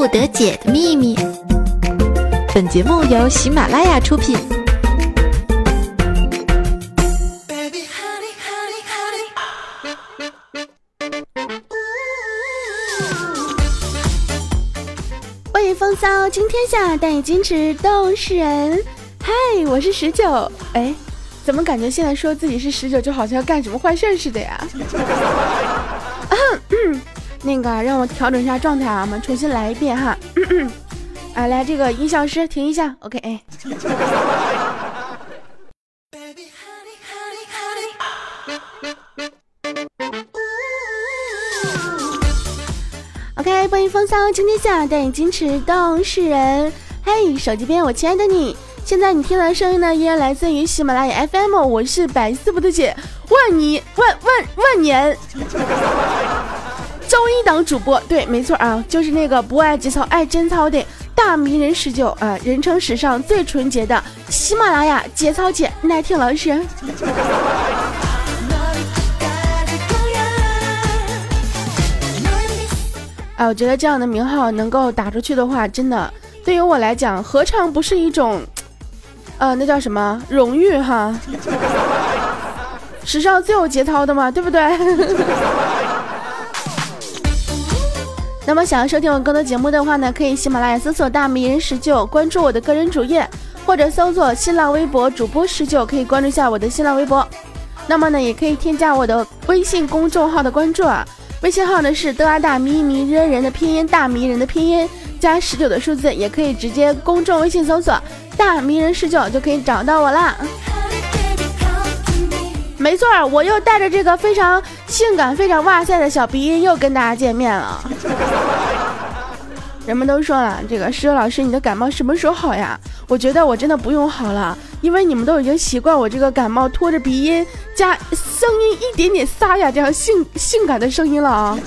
不得解的秘密。本节目由喜马拉雅出品。为风骚惊天下，但以矜持动世人。嗨，我是十九。哎，怎么感觉现在说自己是十九，就好像要干什么坏事似的呀？那个，让我调整一下状态啊，我们重新来一遍哈。啊，来，这个音效师停一下，OK。哎。OK，欢迎风骚惊天下，带你矜持动世人。嘿，手机边我亲爱的你，现在你听到的声音呢，依然来自于喜马拉雅 FM，我是百思不得姐，万你万万万年。周一档主播，对，没错啊，就是那个不爱节操爱贞操的大迷人十九啊，人称史上最纯洁的喜马拉雅节操姐耐听老师。哎，我觉得这样的名号能够打出去的话，真的对于我来讲，何尝不是一种，呃，那叫什么荣誉哈？史上最有节操的嘛，对不对？那么想要收听我更多节目的话呢，可以喜马拉雅搜索“大迷人十九”，关注我的个人主页，或者搜索新浪微博主播十九，可以关注一下我的新浪微博。那么呢，也可以添加我的微信公众号的关注啊，微信号呢是德阿大迷迷人人的拼音大迷人的拼音加十九的数字，也可以直接公众微信搜索“大迷人十九”就可以找到我啦。没错，我又带着这个非常性感、非常哇塞的小鼻音又跟大家见面了。人们都说了，这个石榴老师，你的感冒什么时候好呀？我觉得我真的不用好了，因为你们都已经习惯我这个感冒拖着鼻音加声音一点点沙哑这样性性感的声音了啊。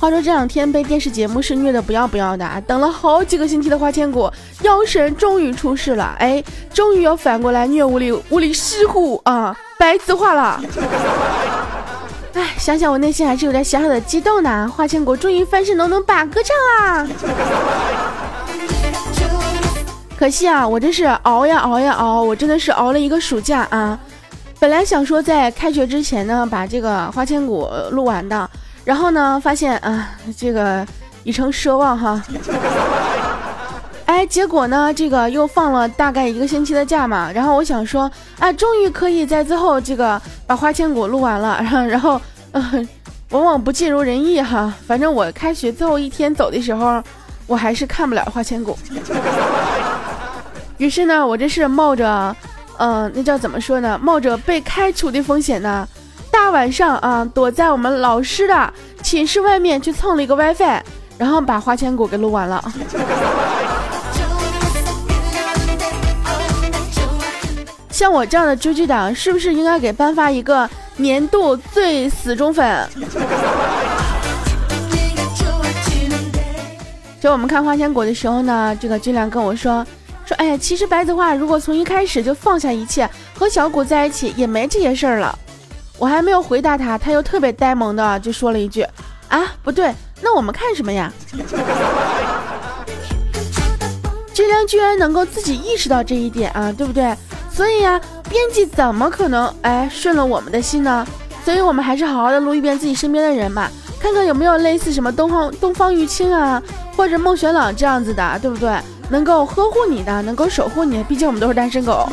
话说这两天被电视节目是虐的不要不要的，等了好几个星期的花千骨妖神终于出世了，哎，终于要反过来虐屋里屋里尸虎啊，白子画了。哎，想想我内心还是有点小小的激动呢，花千骨终于翻身能能把歌唱啦。可惜啊，我这是熬呀熬呀熬，我真的是熬了一个暑假啊。本来想说在开学之前呢，把这个花千骨录完的。然后呢，发现啊，这个已成奢望哈。哎，结果呢，这个又放了大概一个星期的假嘛。然后我想说，啊，终于可以在最后这个把花千骨录完了。然后，然后，往往不尽如人意哈。反正我开学最后一天走的时候，我还是看不了花千骨。于是呢，我这是冒着，嗯，那叫怎么说呢？冒着被开除的风险呢。大晚上啊，躲在我们老师的寝室外面去蹭了一个 WiFi，然后把花千骨给录完了。像我这样的追剧党，是不是应该给颁发一个年度最死忠粉？就我们看花千骨的时候呢，这个军良跟我说说，哎呀，其实白子画如果从一开始就放下一切，和小谷在一起，也没这些事儿了。我还没有回答他，他又特别呆萌的就说了一句：“啊，不对，那我们看什么呀？” 军良居然能够自己意识到这一点啊，对不对？所以呀，编辑怎么可能哎顺了我们的心呢？所以我们还是好好的录一遍自己身边的人吧，看看有没有类似什么东方东方玉清啊，或者孟玄朗这样子的，对不对？能够呵护你的，能够守护你，毕竟我们都是单身狗。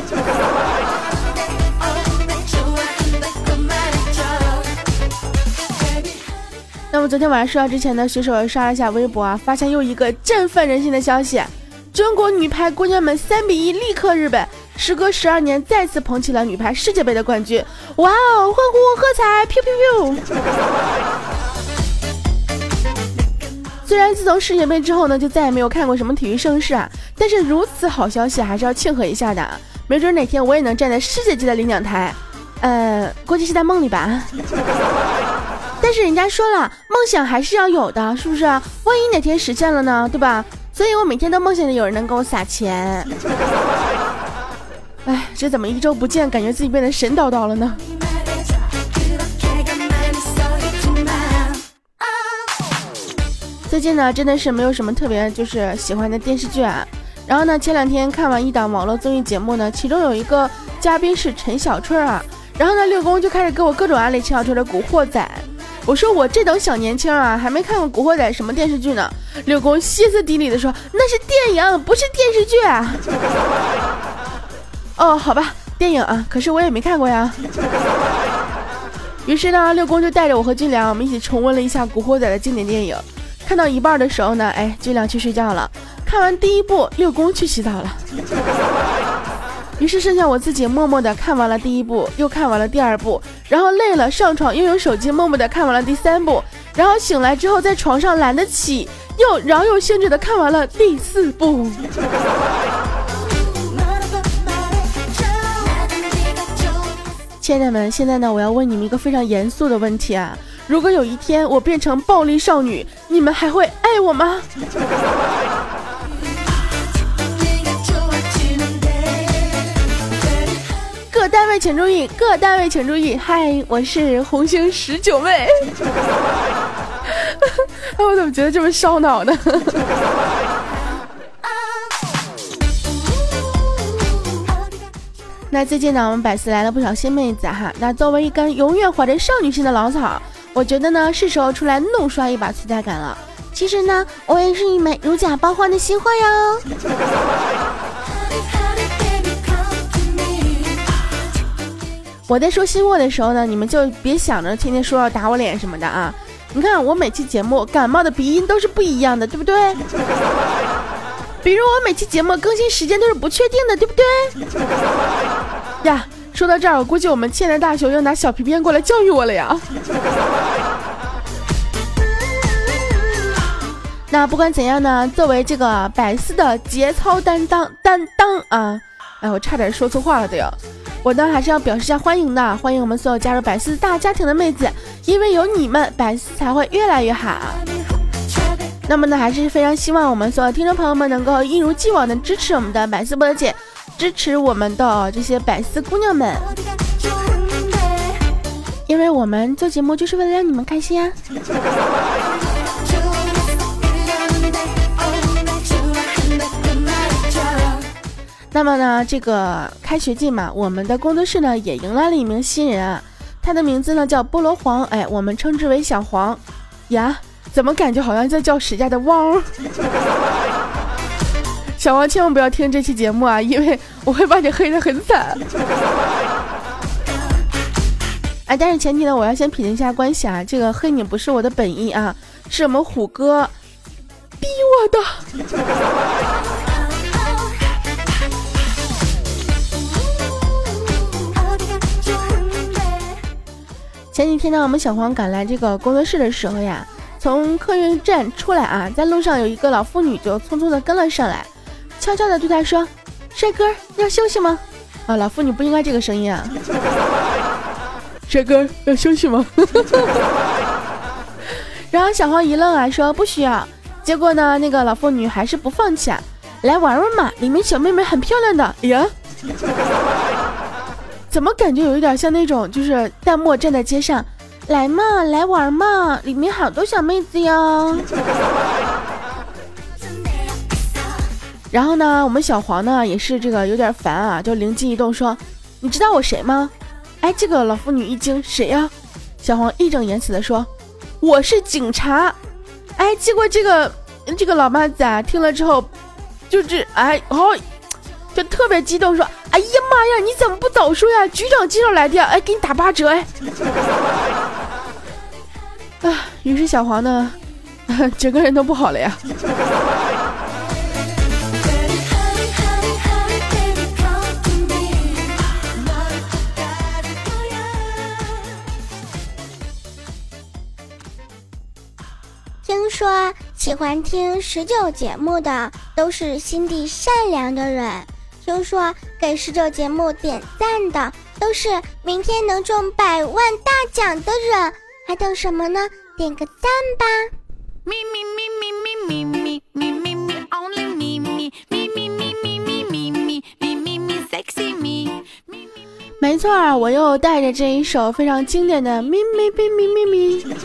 那么昨天晚上睡觉之前呢，随手刷了一下微博啊，发现又一个振奋人心的消息：中国女排姑娘们三比一力克日本，时隔十二年再次捧起了女排世界杯的冠军。哇哦，欢呼喝彩，pew pew pew！虽然自从世界杯之后呢，就再也没有看过什么体育盛事啊，但是如此好消息还是要庆贺一下的。没准哪天我也能站在世界级的领奖台，呃，估计是在梦里吧。但是人家说了梦想还是要有的是不是？万一哪天实现了呢？对吧？所以我每天都梦想着有人能给我撒钱。哎这怎么一周不见感觉自己变得神叨叨了呢？最近呢真的是没有什么特别就是喜欢的电视剧啊。然后呢前两天看完一档网络综艺节目呢其中有一个嘉宾是陈小春啊。然后呢六公就开始给我各种安利陈小春的古惑仔。我说我这等小年轻啊，还没看过《古惑仔》什么电视剧呢。六公歇斯底里的说：“那是电影，不是电视剧。”啊。哦，好吧，电影啊，可是我也没看过呀。于是呢，六公就带着我和俊良，我们一起重温了一下《古惑仔》的经典电影。看到一半的时候呢，哎，俊良去睡觉了。看完第一部，六公去洗澡了。于是剩下我自己默默的看完了第一部，又看完了第二部，然后累了上床，又用手机默默的看完了第三部，然后醒来之后在床上懒得起，又饶有兴致的看完了第四部。亲爱的们，现在呢，我要问你们一个非常严肃的问题啊！如果有一天我变成暴力少女，你们还会爱我吗？单位请注意，各单位请注意。嗨，我是红星十九妹。哎，我怎么觉得这么烧脑呢？那最近呢，我们百思来了不少新妹子哈。那作为一根永远怀着少女心的老草，我觉得呢，是时候出来怒刷一把存在感了。其实呢，我也是一枚如假包换的新货哟。我在说新货的时候呢，你们就别想着天天说要打我脸什么的啊！你看我每期节目感冒的鼻音都是不一样的，对不对？比如我每期节目更新时间都是不确定的，对不对？呀，说到这儿，我估计我们亲爱的大熊要拿小皮鞭过来教育我了呀！那不管怎样呢，作为这个百思的节操担当担当啊，哎，我差点说错话了都要。我呢还是要表示一下欢迎的，欢迎我们所有加入百思大家庭的妹子，因为有你们，百思才会越来越好。那么呢，还是非常希望我们所有听众朋友们能够一如既往的支持我们的百思波姐，支持我们的这些百思姑娘们，因为我们做节目就是为了让你们开心啊。那么呢，这个开学季嘛，我们的工作室呢也迎来了一名新人啊，他的名字呢叫菠萝黄，哎，我们称之为小黄。呀，怎么感觉好像在叫史家的汪？小王千万不要听这期节目啊，因为我会把你黑的很惨。哎，但是前提呢，我要先品一下关系啊，这个黑你不是我的本意啊，是我们虎哥逼我的。前几天呢，我们小黄赶来这个工作室的时候呀，从客运站出来啊，在路上有一个老妇女就匆匆的跟了上来，悄悄的对他说：“帅哥，要休息吗？”啊，老妇女不应该这个声音啊。帅哥，要休息吗？然后小黄一愣啊，说不需要。结果呢，那个老妇女还是不放弃啊，来玩玩嘛，里面小妹妹很漂亮的。哎呀。怎么感觉有一点像那种，就是弹幕站在街上，来嘛，来玩嘛，里面好多小妹子哟。然后呢，我们小黄呢也是这个有点烦啊，就灵机一动说：“你知道我谁吗？”哎，这个老妇女一惊，谁呀？小黄义正言辞的说：“我是警察。”哎，结果这个这个老妈子啊听了之后，就是哎哦。就特别激动，说：“哎呀妈呀，你怎么不早说呀？局长介绍来的，哎，给你打八折，哎。”啊，于是小黄呢，整个人都不好了呀。听说喜欢听十九节目的都是心地善良的人。听说给十九节目点赞的都是明天能中百万大奖的人，还等什么呢？点个赞吧！咪咪咪咪咪咪咪咪咪咪，only 咪咪咪咪咪咪咪咪咪咪咪 sexy 咪。没错，我又带着这一首非常经典的咪咪咪咪咪咪。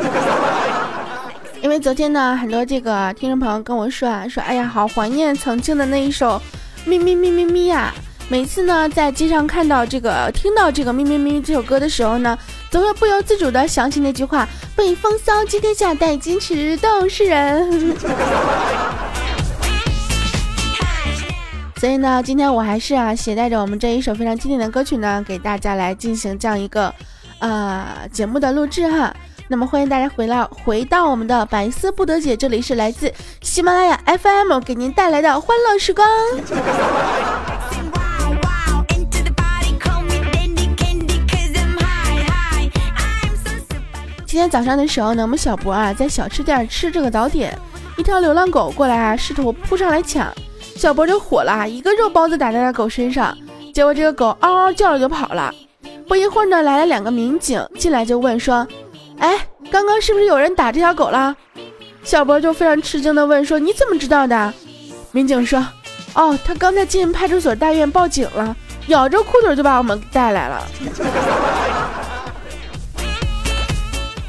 因为昨天呢，很多这个听众朋友跟我说啊，说哎呀，好怀念曾经的那一首咪咪咪咪咪呀。每次呢，在街上看到这个、听到这个咪咪咪这首歌的时候呢，总会不由自主的想起那句话：被风骚，接天下，戴金池，都是人。所以呢，今天我还是啊，携带着我们这一首非常经典的歌曲呢，给大家来进行这样一个呃节目的录制哈。那么欢迎大家回来，回到我们的百思不得解，这里是来自喜马拉雅 FM 给您带来的欢乐时光。今天早上的时候呢，我们小博啊在小吃店吃这个早点，一条流浪狗过来啊，试图扑上来抢，小博就火了，一个肉包子打在了狗身上，结果这个狗嗷嗷叫着就跑了。不一会儿呢，来了两个民警进来就问说。刚刚是不是有人打这条狗了？小博就非常吃惊的问说：“你怎么知道的？”民警说：“哦，他刚才进派出所大院报警了，咬着裤腿就把我们带来了。”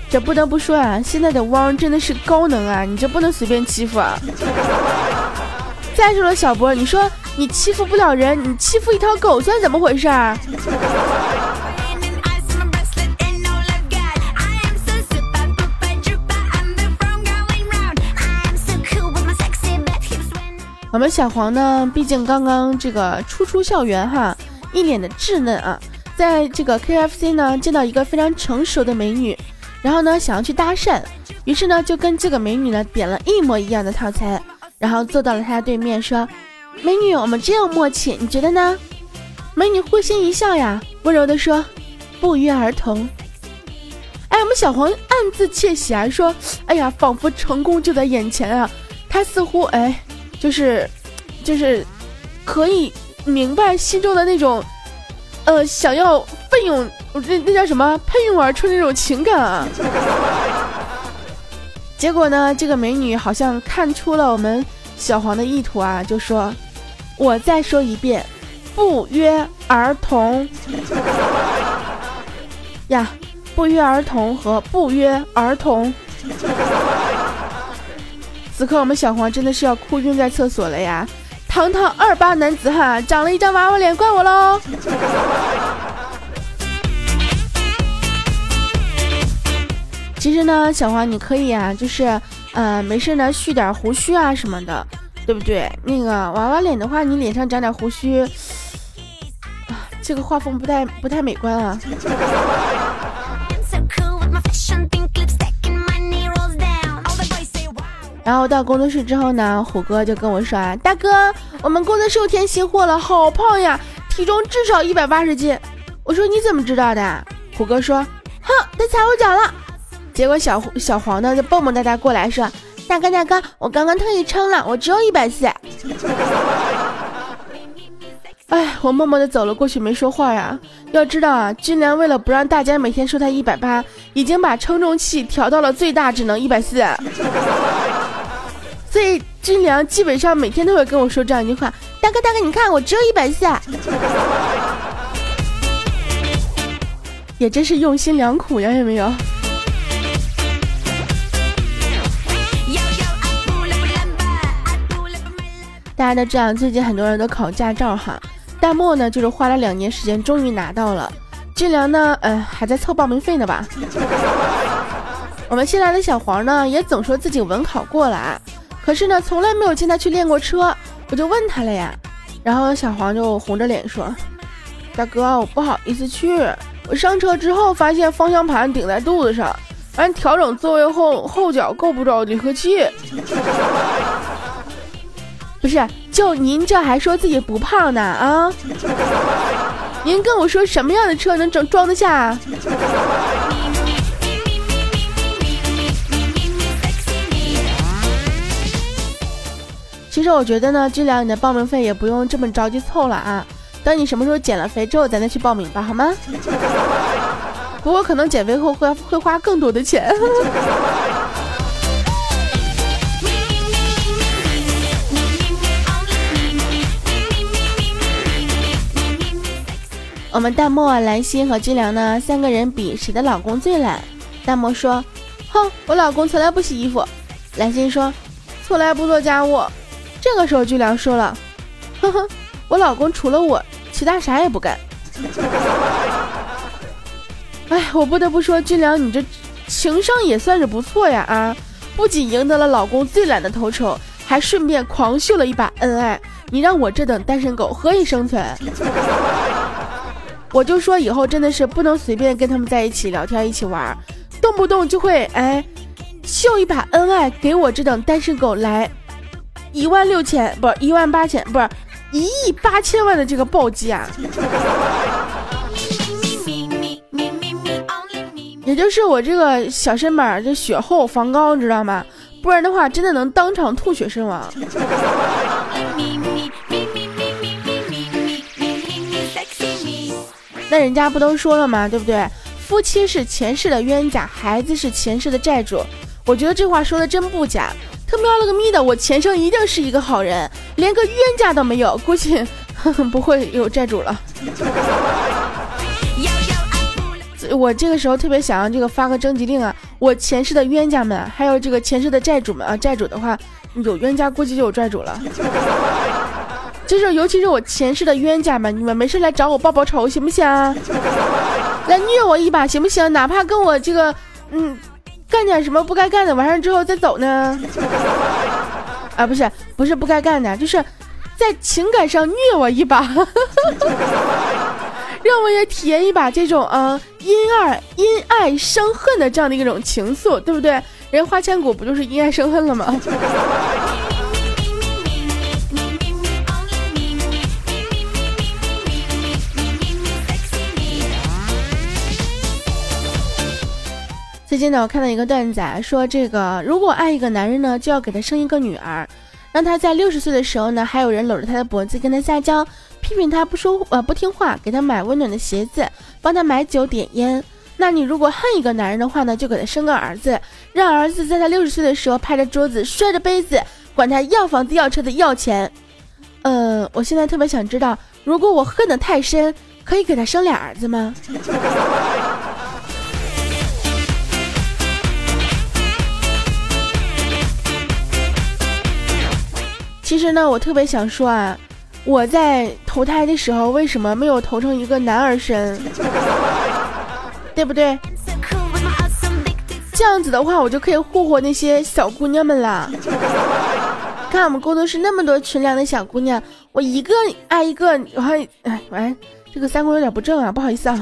这不得不说啊，现在的汪真的是高能啊！你这不能随便欺负啊！再说了，小博，你说你欺负不了人，你欺负一条狗算怎么回事？我们小黄呢，毕竟刚刚这个初出校园哈，一脸的稚嫩啊，在这个 KFC 呢见到一个非常成熟的美女，然后呢想要去搭讪，于是呢就跟这个美女呢点了一模一样的套餐，然后坐到了她的对面说：“美女，我们真有默契，你觉得呢？”美女会心一笑呀，温柔的说：“不约而同。”哎，我们小黄暗自窃喜啊，说：“哎呀，仿佛成功就在眼前啊！”他似乎哎。就是，就是可以明白心中的那种，呃，想要奋勇，那那叫什么？喷涌而出那种情感啊！结果呢，这个美女好像看出了我们小黄的意图啊，就说：“我再说一遍，不约而同。”呀，不约而同和不约而同。此刻我们小黄真的是要哭晕在厕所了呀！堂堂二八男子汉，长了一张娃娃脸，怪我喽！其实呢，小黄你可以啊，就是呃，没事呢，蓄点胡须啊什么的，对不对？那个娃娃脸的话，你脸上长点胡须，啊，这个画风不太不太美观啊。然后到工作室之后呢，虎哥就跟我说啊，大哥，我们工作室又添新货了，好胖呀，体重至少一百八十斤。我说你怎么知道的？虎哥说，哼，他踩我脚了。结果小小黄呢就蹦蹦哒哒过来说，大哥大哥，我刚刚特意称了，我只有一百四。哎，我默默的走了过去，没说话呀。要知道啊，军良为了不让大家每天说他一百八，已经把称重器调到了最大，只能一百四。所以军良基本上每天都会跟我说这样一句话：“大哥大哥，你看我只有一百下。”也真是用心良苦呀，有没有？大家都知道，最近很多人都考驾照哈。大漠呢，就是花了两年时间，终于拿到了。俊良呢，呃，还在凑报名费呢吧？我们新来的小黄呢，也总说自己文考过了啊，可是呢，从来没有见他去练过车。我就问他了呀，然后小黄就红着脸说：“大哥，我不好意思去。我上车之后发现方向盘顶在肚子上，完调整座位后后脚够不着离合器。”不是，就您这还说自己不胖呢啊？您跟我说什么样的车能装装得下？其实我觉得呢，俊良，你的报名费也不用这么着急凑了啊。等你什么时候减了肥之后，咱再去报名吧，好吗？不过可能减肥后会会花更多的钱。我们淡漠、兰心和军良呢三个人比谁的老公最懒。淡漠说：“哼，我老公从来不洗衣服，兰心说，从来不做家务。这个时候，俊良说了，呵呵，我老公除了我，其他啥也不干。哎，我不得不说，俊良，你这情商也算是不错呀啊！不仅赢得了老公最懒的头筹，还顺便狂秀了一把恩爱。你让我这等单身狗何以生存？我就说以后真的是不能随便跟他们在一起聊天、一起玩，动不动就会哎秀一把恩爱，给我这等单身狗来一万六千不是一万八千不是一亿八千万的这个暴击啊！也就是我这个小身板这血厚防高，知道吗？不然的话，真的能当场吐血身亡。那人家不都说了吗？对不对？夫妻是前世的冤家，孩子是前世的债主。我觉得这话说的真不假。他喵了个咪的，我前生一定是一个好人，连个冤家都没有，估计不会有债主了。我这个时候特别想要这个发个征集令啊！我前世的冤家们，还有这个前世的债主们啊，债主的话有冤家估计就有债主了。就是，尤其是我前世的冤家们，你们没事来找我报报仇行不行？来虐我一把行不行？哪怕跟我这个嗯干点什么不该干的，完事之后再走呢？啊，不是，不是不该干的，就是在情感上虐我一把。让我也体验一把这种啊，因爱因爱生恨的这样的一种情愫，对不对？人花千骨不就是因爱生恨了吗？最近呢，我看到一个段子啊，说这个如果爱一个男人呢，就要给他生一个女儿，让他在六十岁的时候呢，还有人搂着他的脖子跟他撒娇。批评他不说呃不听话，给他买温暖的鞋子，帮他买酒点烟。那你如果恨一个男人的话呢，就给他生个儿子，让儿子在他六十岁的时候拍着桌子摔着杯子，管他要房子要车子要钱。呃，我现在特别想知道，如果我恨得太深，可以给他生俩儿子吗？其实呢，我特别想说啊。我在投胎的时候为什么没有投成一个男儿身？对不对？这样子的话，我就可以霍霍那些小姑娘们啦。看我们工作室那么多纯良的小姑娘，我一个爱一个，我还哎完，这个三观有点不正啊，不好意思啊。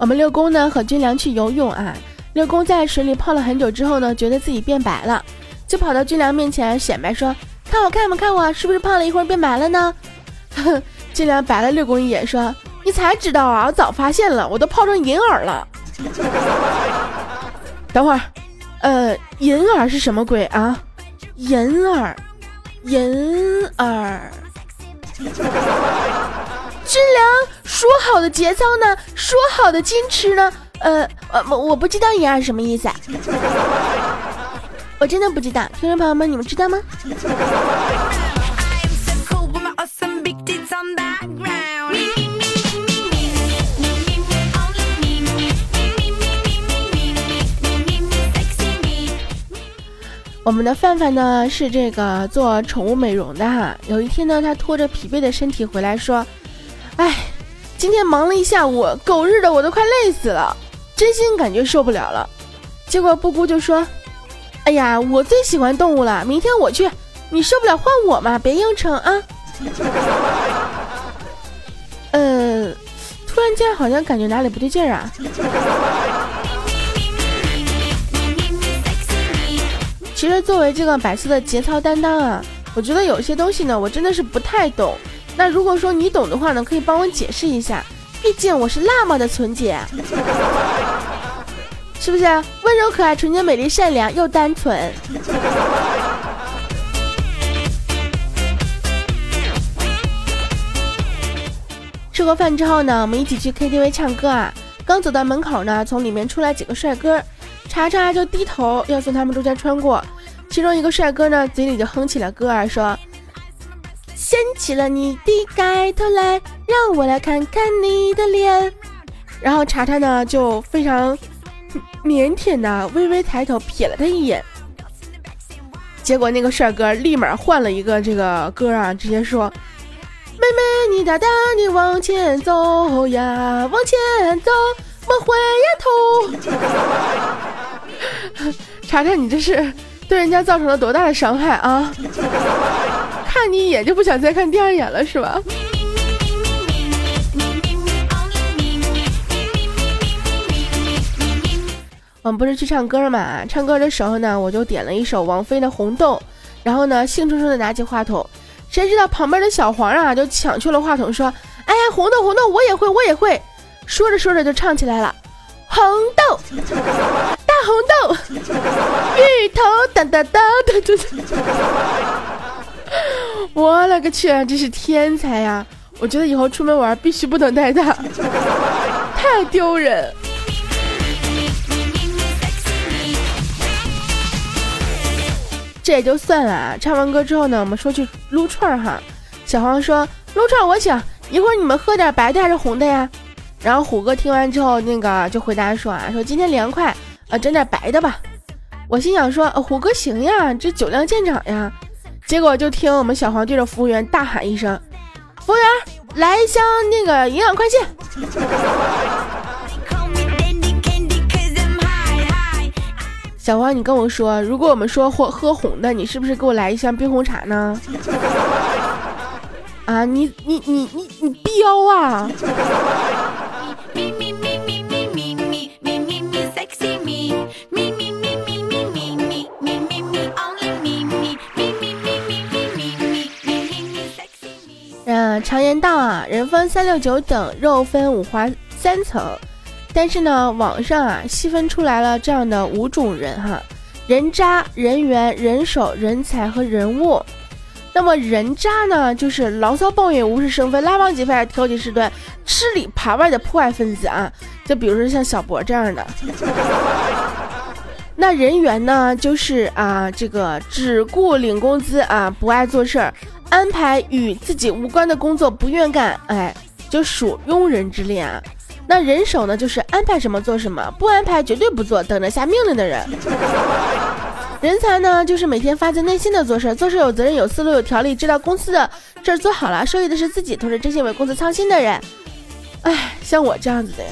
我们六公呢和军良去游泳啊，六公在水里泡了很久之后呢，觉得自己变白了，就跑到军良面前显摆说：“看我看我看我，是不是泡了一会儿变白了呢？” 军良白了六公一眼说：“你才知道啊，我早发现了，我都泡成银耳了。”等会儿，呃，银耳是什么鬼啊？银耳，银耳。军良说好的节操呢？说好的矜持呢？呃呃，我我不知道银耳什么意思，我真的不知道。听众朋友们，你们知道吗？我们的范范呢是这个做宠物美容的哈。有一天呢，他拖着疲惫的身体回来说。哎，今天忙了一下午，狗日的我都快累死了，真心感觉受不了了。结果布谷就说：“哎呀，我最喜欢动物了，明天我去，你受不了换我嘛，别硬撑啊。”呃，突然间好像感觉哪里不对劲儿啊。其实作为这个百思的节操担当啊，我觉得有些东西呢，我真的是不太懂。那如果说你懂的话呢，可以帮我解释一下，毕竟我是辣么的纯洁，是不是？温柔可爱、纯洁美丽、善良又单纯。吃过饭之后呢，我们一起去 KTV 唱歌啊。刚走到门口呢，从里面出来几个帅哥，查查就低头要从他们中间穿过。其中一个帅哥呢，嘴里就哼起了歌儿，说。掀起了你的盖头来，让我来看看你的脸。然后查查呢就非常腼腆的微微抬头瞥了他一眼。结果那个帅哥立马换了一个这个歌啊，直接说：“妹妹，你大胆地往前走呀，往前走，莫回呀头。”查查，你这是对人家造成了多大的伤害啊！看你一眼就不想再看第二眼了，是吧？我们不是去唱歌嘛？唱歌的时候呢，我就点了一首王菲的《红豆》，然后呢，兴冲冲的拿起话筒，谁知道旁边的小黄啊，就抢去了话筒，说：“哎呀，红豆红豆，我也会，我也会。”说着说着就唱起来了：“红豆，大红豆，芋头，哒哒哒哒哒。” 我勒个去，真是天才呀！我觉得以后出门玩必须不能带他，太丢人。这也就算了啊！唱完歌之后呢，我们说去撸串哈。小黄说撸串我请，一会儿你们喝点白的还是红的呀？然后虎哥听完之后，那个就回答说啊，说今天凉快啊，整点白的吧。我心想说，虎哥行呀，这酒量见长呀。结果就听我们小黄对着服务员大喊一声：“服务员，来一箱那个营养快线。”小黄，你跟我说，如果我们说喝喝红的，你是不是给我来一箱冰红茶呢？啊，你你你你你彪啊！常言道啊，人分三六九等，肉分五花三层。但是呢，网上啊细分出来了这样的五种人哈：人渣、人缘、人手、人才和人物。那么人渣呢，就是牢骚抱怨、无事生非、拉帮结派、挑起事端、吃里扒外的破坏分子啊。就比如说像小博这样的。那人缘呢，就是啊，这个只顾领工资啊，不爱做事儿，安排与自己无关的工作不愿干，哎，就属庸人之列啊。那人手呢，就是安排什么做什么，不安排绝对不做，等着下命令的人。人才呢，就是每天发自内心的做事，做事有责任、有思路、有条理，知道公司的事儿做好了，受益的是自己，同时真心为公司操心的人。哎，像我这样子的呀。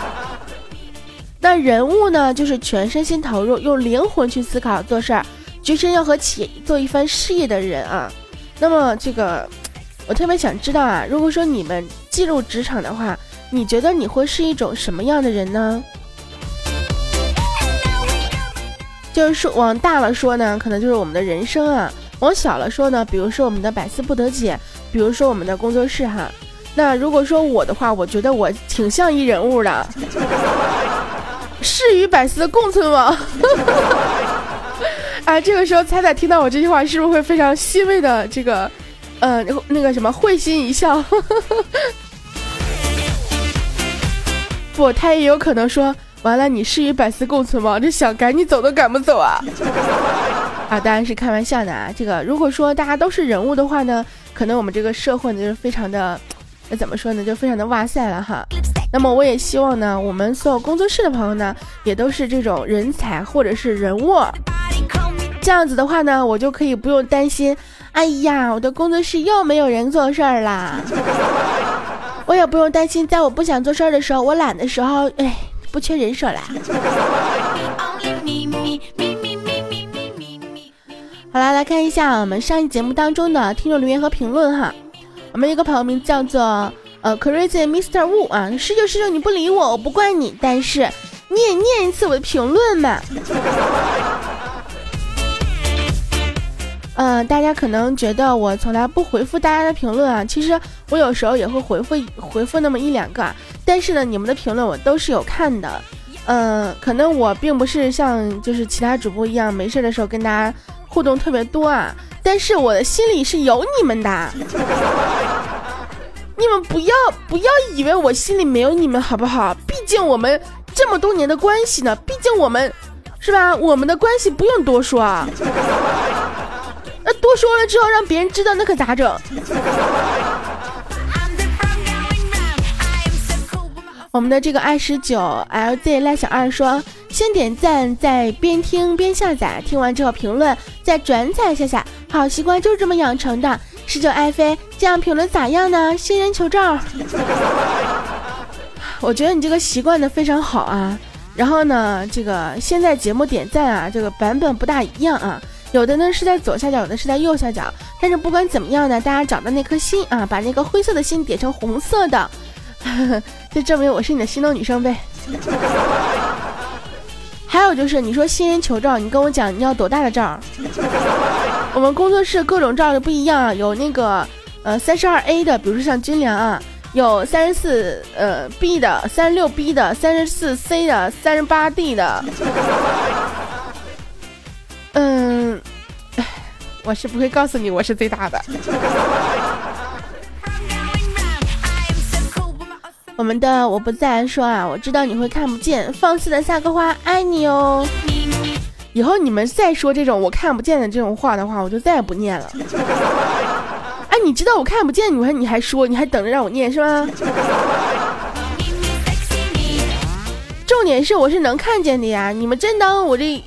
那人物呢，就是全身心投入，用灵魂去思考做事儿，决心要和企业做一番事业的人啊。那么这个，我特别想知道啊，如果说你们进入职场的话。你觉得你会是一种什么样的人呢？就是说，往大了说呢，可能就是我们的人生啊；往小了说呢，比如说我们的百思不得解，比如说我们的工作室哈。那如果说我的话，我觉得我挺像一人物的，事与百思共存亡。啊，这个时候彩彩听到我这句话，是不是会非常欣慰的这个，呃，那个什么会心一笑？不，他也有可能说完了，你是与百思共存吗？这想赶紧走都赶不走啊！啊，当然是开玩笑的啊。这个如果说大家都是人物的话呢，可能我们这个社会呢就是非常的，那怎么说呢，就非常的哇塞了哈。那么我也希望呢，我们所有工作室的朋友呢，也都是这种人才或者是人物。这样子的话呢，我就可以不用担心，哎呀，我的工作室又没有人做事儿啦。我也不用担心，在我不想做事儿的时候，我懒的时候，哎，不缺人手啦。好啦，来看一下我们上一节目当中的听众留言和评论哈。我们一个朋友名叫做呃 Crazy Mr. Wu 啊，十九十九你不理我，我不怪你，但是你也念一次我的评论嘛。嗯，大家可能觉得我从来不回复大家的评论啊，其实我有时候也会回复回复那么一两个啊，但是呢，你们的评论我都是有看的。嗯，可能我并不是像就是其他主播一样没事的时候跟大家互动特别多啊，但是我的心里是有你们的。你们不要不要以为我心里没有你们好不好？毕竟我们这么多年的关系呢，毕竟我们是吧？我们的关系不用多说啊。那多说了之后让别人知道，那可咋整？我们的这个二十九 LZ 赖小二说，先点赞，再边听边下载，听完之后评论，再转载下下，好习惯就是这么养成的。十九爱妃，这样评论咋样呢？新人求照。我觉得你这个习惯的非常好啊。然后呢，这个现在节目点赞啊，这个版本不大一样啊，有的呢是在左下角，有的是在右下角。但是不管怎么样呢，大家找到那颗心啊，把那个灰色的心点成红色的。就证明我是你的心动女生呗。还有就是，你说新人求照，你跟我讲你要多大的照？我们工作室各种照的不一样，有那个呃三十二 A 的，比如说像军粮啊，有三十四呃 B 的，三十六 B 的，三十四 C 的，三十八 D 的。我是不会告诉你我是最大的。我们的我不再说啊，我知道你会看不见，放肆的撒个花，爱你哦。以后你们再说这种我看不见的这种话的话，我就再也不念了。哎，你知道我看不见，你还你还说，你还等着让我念是吗？重点是我是能看见的呀，你们真当我这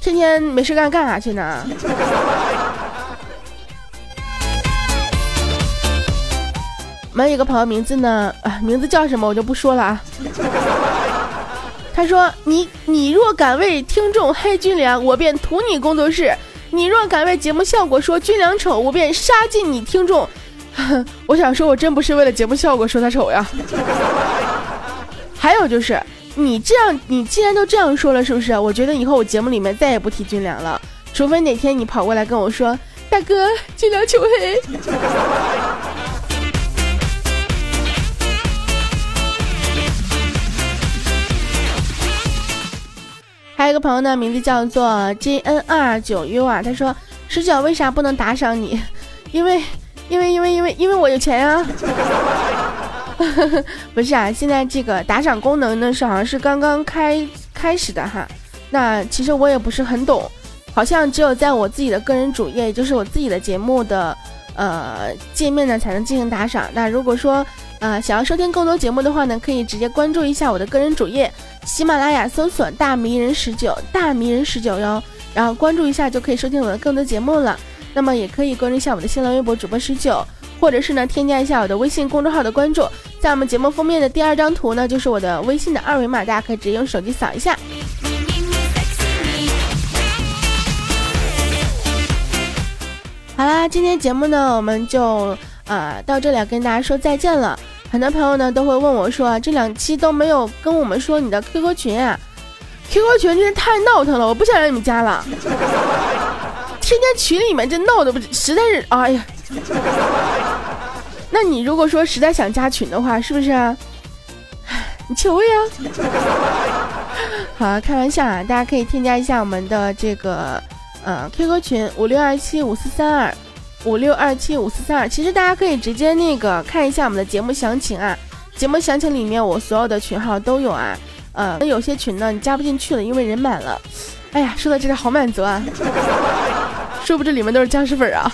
天天没事干干啥去呢？我们有个朋友名字呢，啊，名字叫什么我就不说了啊。他说：“你你若敢为听众黑军粮，我便屠你工作室；你若敢为节目效果说军粮丑，我便杀尽你听众。”我想说，我真不是为了节目效果说他丑呀。还有就是，你这样，你既然都这样说了，是不是？我觉得以后我节目里面再也不提军粮了，除非哪天你跑过来跟我说：“大哥，军粮求黑。”个朋友呢，名字叫做 J N 二九 U 啊，他说十九为啥不能打赏你？因为因为因为因为因为我有钱呀。不是啊，现在这个打赏功能呢是好像是刚刚开开始的哈。那其实我也不是很懂，好像只有在我自己的个人主页，也就是我自己的节目的呃界面呢才能进行打赏。那如果说啊想要收听更多节目的话呢，可以直接关注一下我的个人主页。喜马拉雅搜索“大迷人十九”，大迷人十九哟，然后关注一下就可以收听我的更多节目了。那么也可以关注一下我的新浪微博主播十九，或者是呢添加一下我的微信公众号的关注。在我们节目封面的第二张图呢，就是我的微信的二维码，大家可以直接用手机扫一下。好啦，今天节目呢，我们就啊到这里要跟大家说再见了。很多朋友呢都会问我说：“这两期都没有跟我们说你的 QQ 群啊，QQ 群真是太闹腾了，我不想让你们加了。天天群里面这闹的不实在是，哎呀。那你如果说实在想加群的话，是不是？啊你求我呀。好，开玩笑啊，大家可以添加一下我们的这个呃 QQ 群五六二七五四三二。五六二七五四三二，其实大家可以直接那个看一下我们的节目详情啊，节目详情里面我所有的群号都有啊，呃，那有些群呢你加不进去了，因为人满了。哎呀，说到这里好满足啊，说不这里面都是僵尸粉啊。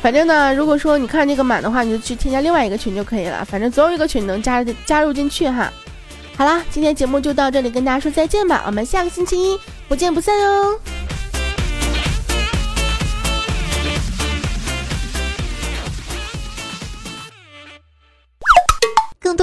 反正呢，如果说你看这个满的话，你就去添加另外一个群就可以了，反正总有一个群能加加入进去哈。好啦，今天节目就到这里，跟大家说再见吧，我们下个星期一不见不散哟。